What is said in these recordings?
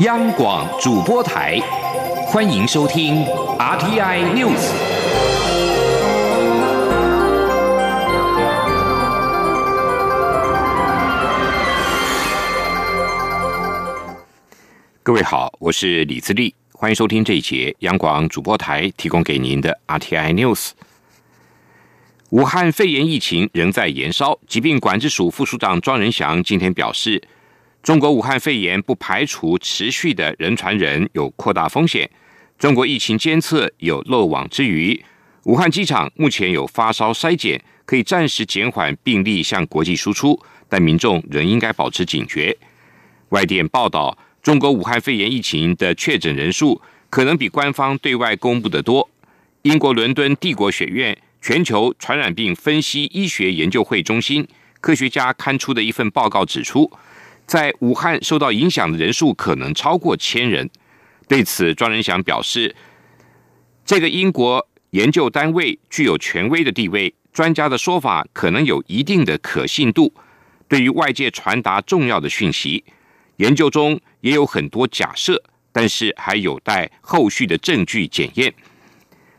央广主播台，欢迎收听 RTI News。各位好，我是李自立，欢迎收听这一节央广主播台提供给您的 RTI News。武汉肺炎疫情仍在延烧，疾病管制署副署长庄仁祥今天表示。中国武汉肺炎不排除持续的人传人有扩大风险。中国疫情监测有漏网之鱼。武汉机场目前有发烧筛检，可以暂时减缓病例向国际输出，但民众仍应该保持警觉。外电报道，中国武汉肺炎疫情的确诊人数可能比官方对外公布的多。英国伦敦帝国学院全球传染病分析医学研究会中心科学家刊出的一份报告指出。在武汉受到影响的人数可能超过千人。对此，庄仁祥表示，这个英国研究单位具有权威的地位，专家的说法可能有一定的可信度，对于外界传达重要的讯息。研究中也有很多假设，但是还有待后续的证据检验。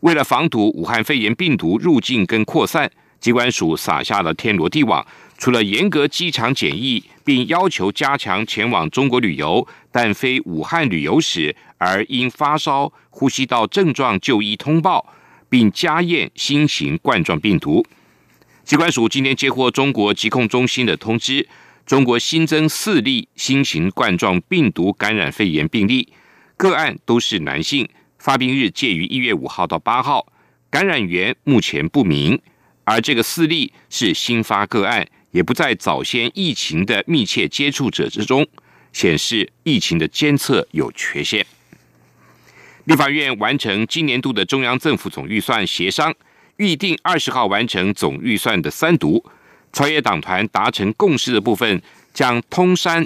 为了防堵武汉肺炎病毒入境跟扩散，机关署撒下了天罗地网。除了严格机场检疫，并要求加强前往中国旅游但非武汉旅游史而因发烧、呼吸道症状就医通报，并加验新型冠状病毒。机关署今天接获中国疾控中心的通知，中国新增四例新型冠状病毒感染肺炎病例，个案都是男性，发病日介于一月五号到八号，感染源目前不明，而这个四例是新发个案。也不在早先疫情的密切接触者之中，显示疫情的监测有缺陷。立法院完成今年度的中央政府总预算协商，预定二十号完成总预算的三读。朝野党团达成共识的部分，将通山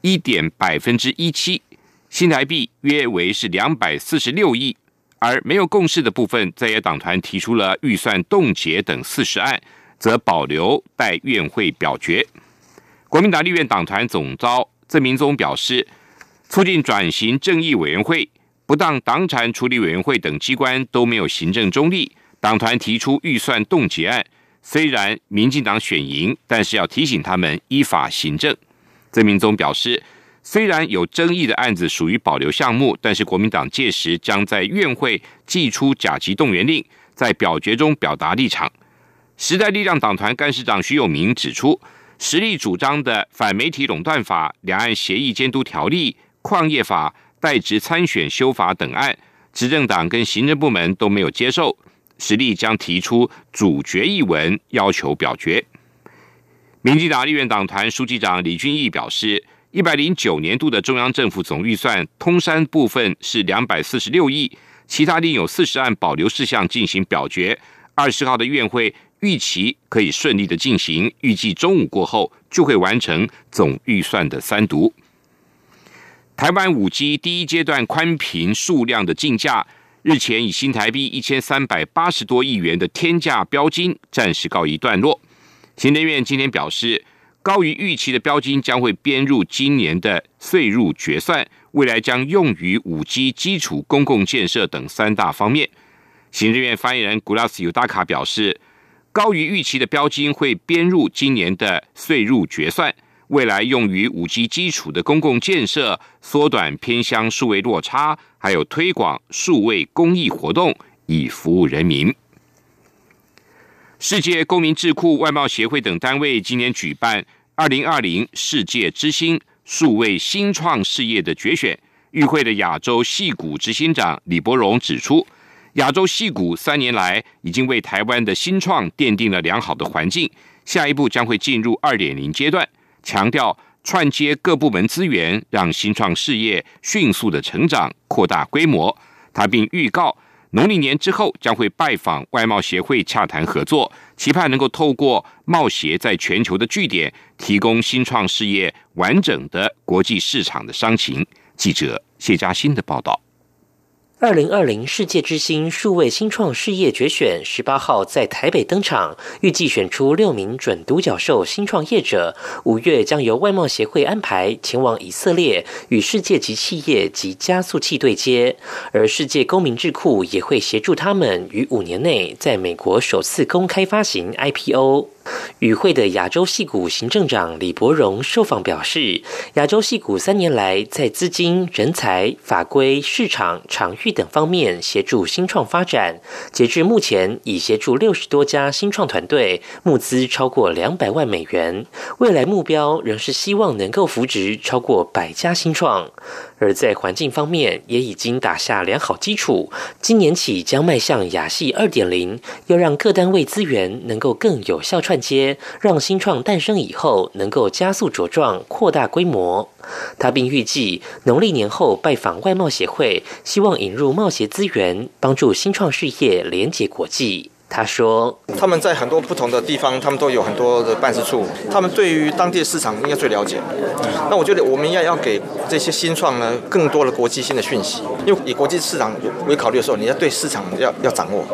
一点百分之一七，新台币约为是两百四十六亿；而没有共识的部分，在野党团提出了预算冻结等四十案。则保留待院会表决。国民党立院党团总召郑明宗表示，促进转型正义委员会、不当党产处理委员会等机关都没有行政中立。党团提出预算冻结案，虽然民进党选赢，但是要提醒他们依法行政。郑明宗表示，虽然有争议的案子属于保留项目，但是国民党届时将在院会寄出甲级动员令，在表决中表达立场。时代力量党团干事长徐永明指出，实力主张的反媒体垄断法、两岸协议监督条例、矿业法、代职参选修法等案，执政党跟行政部门都没有接受，实力将提出主决议文要求表决。民进党立院党团书记长李俊毅表示，一百零九年度的中央政府总预算通山部分是两百四十六亿，其他另有四十案保留事项进行表决。二十号的院会。预期可以顺利的进行，预计中午过后就会完成总预算的三读。台湾五 G 第一阶段宽频数量的竞价，日前以新台币一千三百八十多亿元的天价标金暂时告一段落。行政院今天表示，高于预期的标金将会编入今年的税入决算，未来将用于五 G 基础公共建设等三大方面。行政院发言人古拉斯尤达卡表示。高于预期的标金会编入今年的税入决算，未来用于五 G 基础的公共建设，缩短偏乡数位落差，还有推广数位公益活动，以服务人民。世界公民智库外贸协会等单位今年举办二零二零世界之星数位新创事业的决选，与会的亚洲系股执行长李伯荣指出。亚洲戏股三年来已经为台湾的新创奠定了良好的环境，下一步将会进入二点零阶段，强调串接各部门资源，让新创事业迅速的成长、扩大规模。他并预告，农历年之后将会拜访外贸协会洽谈合作，期盼能够透过贸协在全球的据点，提供新创事业完整的国际市场的商情。记者谢嘉欣的报道。二零二零世界之星数位新创事业决选十八号在台北登场，预计选出六名准独角兽新创业者。五月将由外贸协会安排前往以色列与世界级企业及加速器对接，而世界公民智库也会协助他们于五年内在美国首次公开发行 IPO。与会的亚洲戏股行政长李伯荣受访表示，亚洲戏股三年来在资金、人才、法规、市场、场域等方面协助新创发展。截至目前，已协助六十多家新创团队募资超过两百万美元。未来目标仍是希望能够扶植超过百家新创。而在环境方面，也已经打下良好基础。今年起将迈向亚系二点零，要让各单位资源能够更有效串接，让新创诞生以后能够加速茁壮、扩大规模。他并预计农历年后拜访外贸协会，希望引入贸协资源，帮助新创事业连接国际。他说：“他们在很多不同的地方，他们都有很多的办事处，他们对于当地的市场应该最了解。那我觉得我们要要给这些新创呢更多的国际性的讯息，因为以国际市场为考虑的时候，你要对市场要要掌握。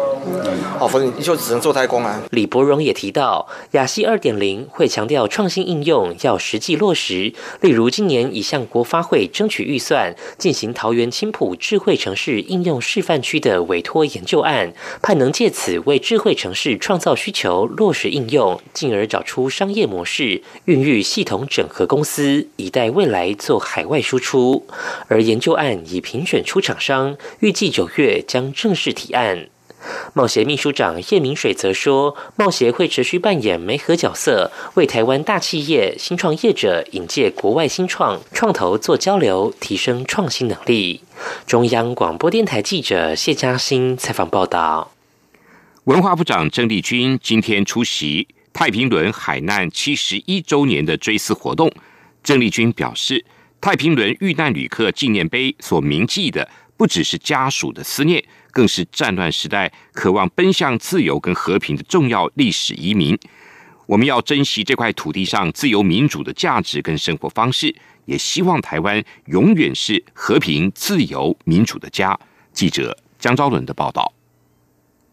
好，否则你就只能做代工啊。”李伯荣也提到，亚细二点零会强调创新应用要实际落实，例如今年已向国发会争取预算，进行桃园青浦智慧城市应用示范区的委托研究案，盼能借此为。智慧城市创造需求，落实应用，进而找出商业模式，孕育系统整合公司，以待未来做海外输出。而研究案已评选出厂商，预计九月将正式提案。贸协秘书长叶明水则说，贸协会持续扮演媒合角色，为台湾大企业、新创业者引介国外新创创投做交流，提升创新能力。中央广播电台记者谢嘉欣采访报道。文化部长郑丽君今天出席太平轮海难七十一周年的追思活动。郑丽君表示，太平轮遇难旅客纪念碑所铭记的，不只是家属的思念，更是战乱时代渴望奔向自由跟和平的重要历史移民。我们要珍惜这块土地上自由民主的价值跟生活方式，也希望台湾永远是和平、自由、民主的家。记者江昭伦的报道。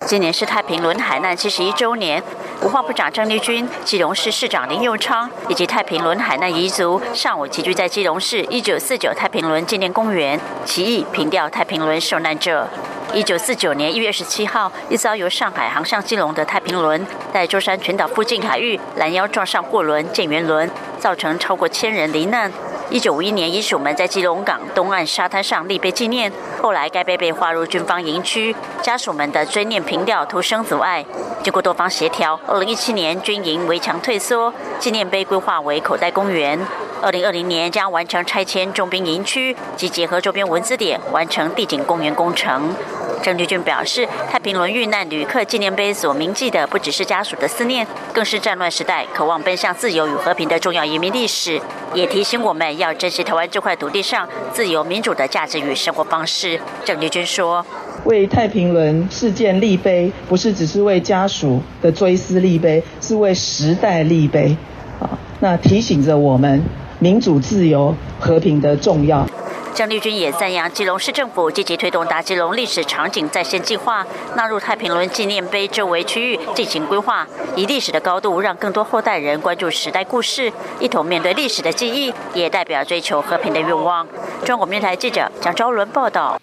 今年是太平轮海难七十一周年，文化部长郑丽君、基隆市市长林佑昌以及太平轮海难遗族上午齐聚在基隆市一九四九太平轮纪念公园，起义凭吊太平轮受难者。一九四九年一月十七号，一艘由上海航向基隆的太平轮，在舟山群岛附近海域拦腰撞上货轮建元轮，造成超过千人罹难。一九五一年，遗属们在基隆港东岸沙滩上立碑纪念。后来，该碑被划入军方营区，家属们的追念凭吊徒生阻碍。经过多方协调，二零一七年军营围墙退缩，纪念碑规划为口袋公园。二零二零年将完成拆迁重兵营区，及结合周边文字点，完成地景公园工程。郑丽君表示，太平轮遇难旅客纪念碑所铭记的，不只是家属的思念，更是战乱时代渴望奔向自由与和平的重要移民历史，也提醒我们要珍惜台湾这块土地上自由民主的价值与生活方式。郑丽君说：“为太平轮事件立碑，不是只是为家属的追思立碑，是为时代立碑。啊，那提醒着我们民主、自由、和平的重要。”张丽君也赞扬基隆市政府积极推动大基隆历史场景再现计划，纳入太平轮纪念碑周围区域进行规划，以历史的高度让更多后代人关注时代故事，一同面对历史的记忆，也代表追求和平的愿望。中国电台记者蒋昭伦报道。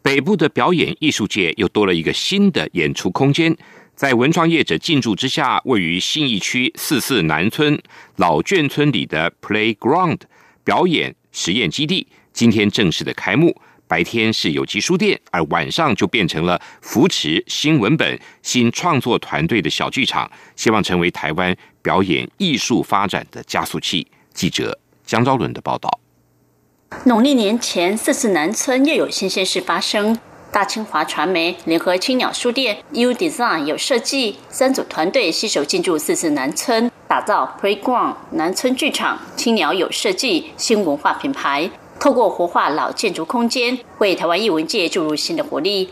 北部的表演艺术界又多了一个新的演出空间，在文创业者进驻之下，位于信义区四四南村老眷村里的 Playground 表演实验基地。今天正式的开幕，白天是有机书店，而晚上就变成了扶持新文本、新创作团队的小剧场，希望成为台湾表演艺术发展的加速器。记者江昭伦的报道。农历年前，四次南村又有新鲜事发生。大清华传媒联合青鸟书店、U Design 有设计三组团队携手进驻四次南村，打造 Playground 南村剧场、青鸟有设计新文化品牌。透过活化老建筑空间，为台湾艺文界注入新的活力。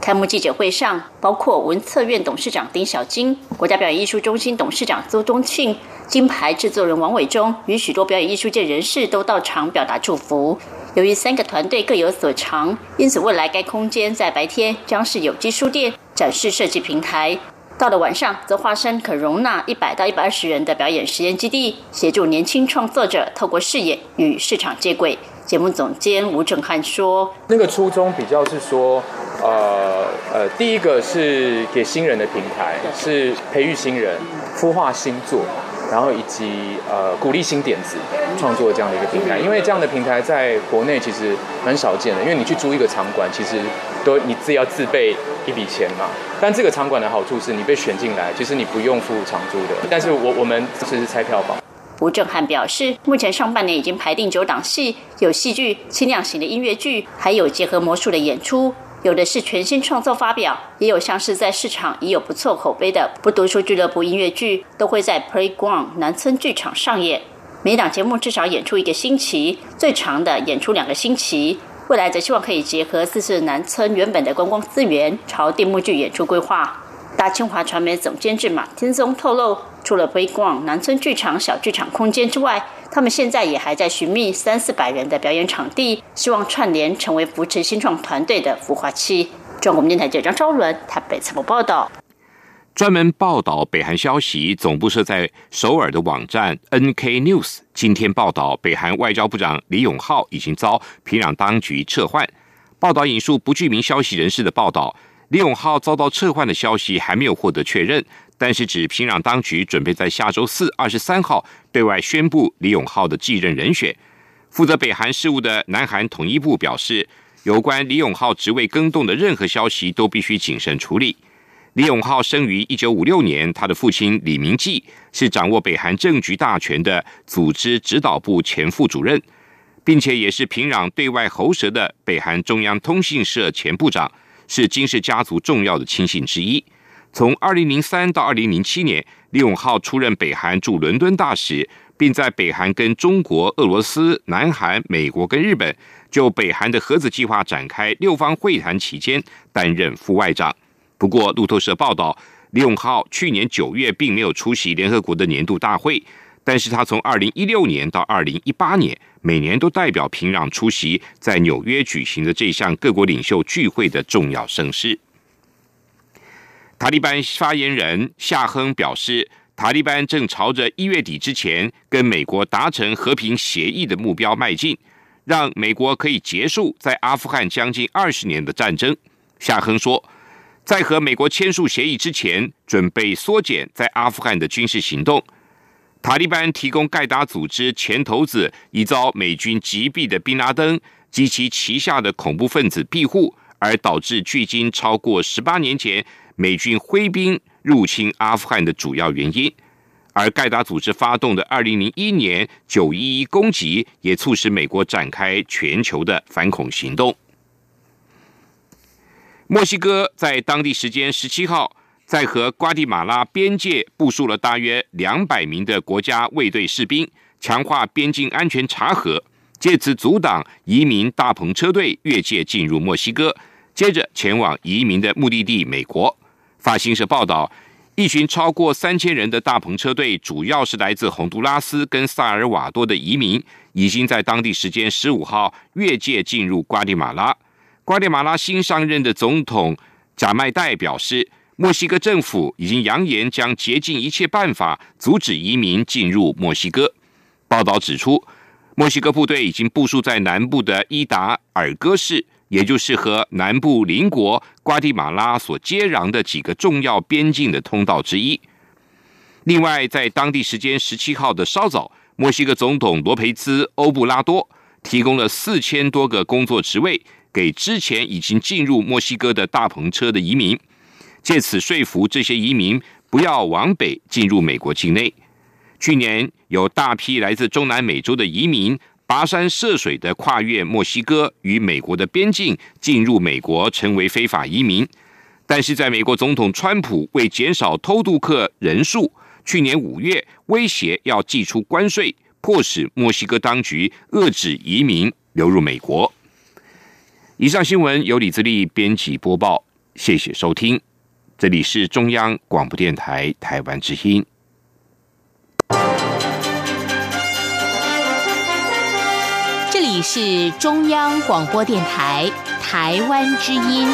开幕记者会上，包括文策院董事长丁小金、国家表演艺术中心董事长周东庆、金牌制作人王伟忠与许多表演艺术界人士都到场表达祝福。由于三个团队各有所长，因此未来该空间在白天将是有机书店展示设计平台，到了晚上则化身可容纳一百到一百二十人的表演实验基地，协助年轻创作者透过视野与市场接轨。节目总监吴正汉说：“那个初衷比较是说，呃呃，第一个是给新人的平台，是培育新人、孵化新作。”然后以及呃鼓励新点子创作这样的一个平台，因为这样的平台在国内其实很少见的。因为你去租一个场馆，其实都你自己要自备一笔钱嘛。但这个场馆的好处是你被选进来，其实你不用付长租的。但是我我们这是拆票房。吴正汉表示，目前上半年已经排定九档戏，有戏剧、轻量型的音乐剧，还有结合魔术的演出。有的是全新创作发表，也有像是在市场已有不错口碑的不读书俱乐部音乐剧，都会在 Playground 南村剧场上演。每档节目至少演出一个星期，最长的演出两个星期。未来则希望可以结合四四南村原本的观光资源，朝电幕剧演出规划。大清华传媒总监制马天松透露，除了 Playground 南村剧场小剧场空间之外，他们现在也还在寻觅三四百人的表演场地，希望串联成为扶持新创团队的孵化器。中国电台记者张昭伦台北采访报道。专门报道北韩消息、总部设在首尔的网站 NK News 今天报道，北韩外交部长李永浩已经遭平壤当局撤换。报道引述不具名消息人士的报道，李永浩遭到撤换的消息还没有获得确认。但是，指平壤当局准备在下周四二十三号对外宣布李永浩的继任人选。负责北韩事务的南韩统一部表示，有关李永浩职位更动的任何消息都必须谨慎处理。李永浩生于一九五六年，他的父亲李明纪是掌握北韩政局大权的组织指导部前副主任，并且也是平壤对外喉舌的北韩中央通信社前部长，是金氏家族重要的亲信之一。从二零零三到二零零七年，李永浩出任北韩驻伦敦大使，并在北韩跟中国、俄罗斯、南韩、美国跟日本就北韩的核子计划展开六方会谈期间担任副外长。不过，路透社报道，李永浩去年九月并没有出席联合国的年度大会，但是他从二零一六年到二零一八年，每年都代表平壤出席在纽约举行的这项各国领袖聚会的重要盛事。塔利班发言人夏亨表示，塔利班正朝着一月底之前跟美国达成和平协议的目标迈进，让美国可以结束在阿富汗将近二十年的战争。夏亨说，在和美国签署协议之前，准备缩减在阿富汗的军事行动。塔利班提供盖达组织前头子已遭美军击毙的宾拉登及其旗下的恐怖分子庇护，而导致距今超过十八年前。美军挥兵入侵阿富汗的主要原因，而盖达组织发动的二零零一年九一一攻击，也促使美国展开全球的反恐行动。墨西哥在当地时间十七号，在和瓜地马拉边界部署了大约两百名的国家卫队士兵，强化边境安全查核，借此阻挡移民大篷车队越界进入墨西哥，接着前往移民的目的地美国。法新社报道，一群超过三千人的大篷车队，主要是来自洪都拉斯跟萨尔瓦多的移民，已经在当地时间十五号越界进入瓜地马拉。瓜地马拉新上任的总统贾迈代表示，墨西哥政府已经扬言将竭尽一切办法阻止移民进入墨西哥。报道指出，墨西哥部队已经部署在南部的伊达尔戈市。也就是和南部邻国瓜地马拉所接壤的几个重要边境的通道之一。另外，在当地时间十七号的稍早，墨西哥总统罗培兹·欧布拉多提供了四千多个工作职位给之前已经进入墨西哥的大篷车的移民，借此说服这些移民不要往北进入美国境内。去年有大批来自中南美洲的移民。跋山涉水的跨越墨西哥与美国的边境，进入美国成为非法移民。但是，在美国总统川普为减少偷渡客人数，去年五月威胁要寄出关税，迫使墨西哥当局遏制移民流入美国。以上新闻由李自力编辑播报，谢谢收听。这里是中央广播电台台湾之音。是中央广播电台台湾之音。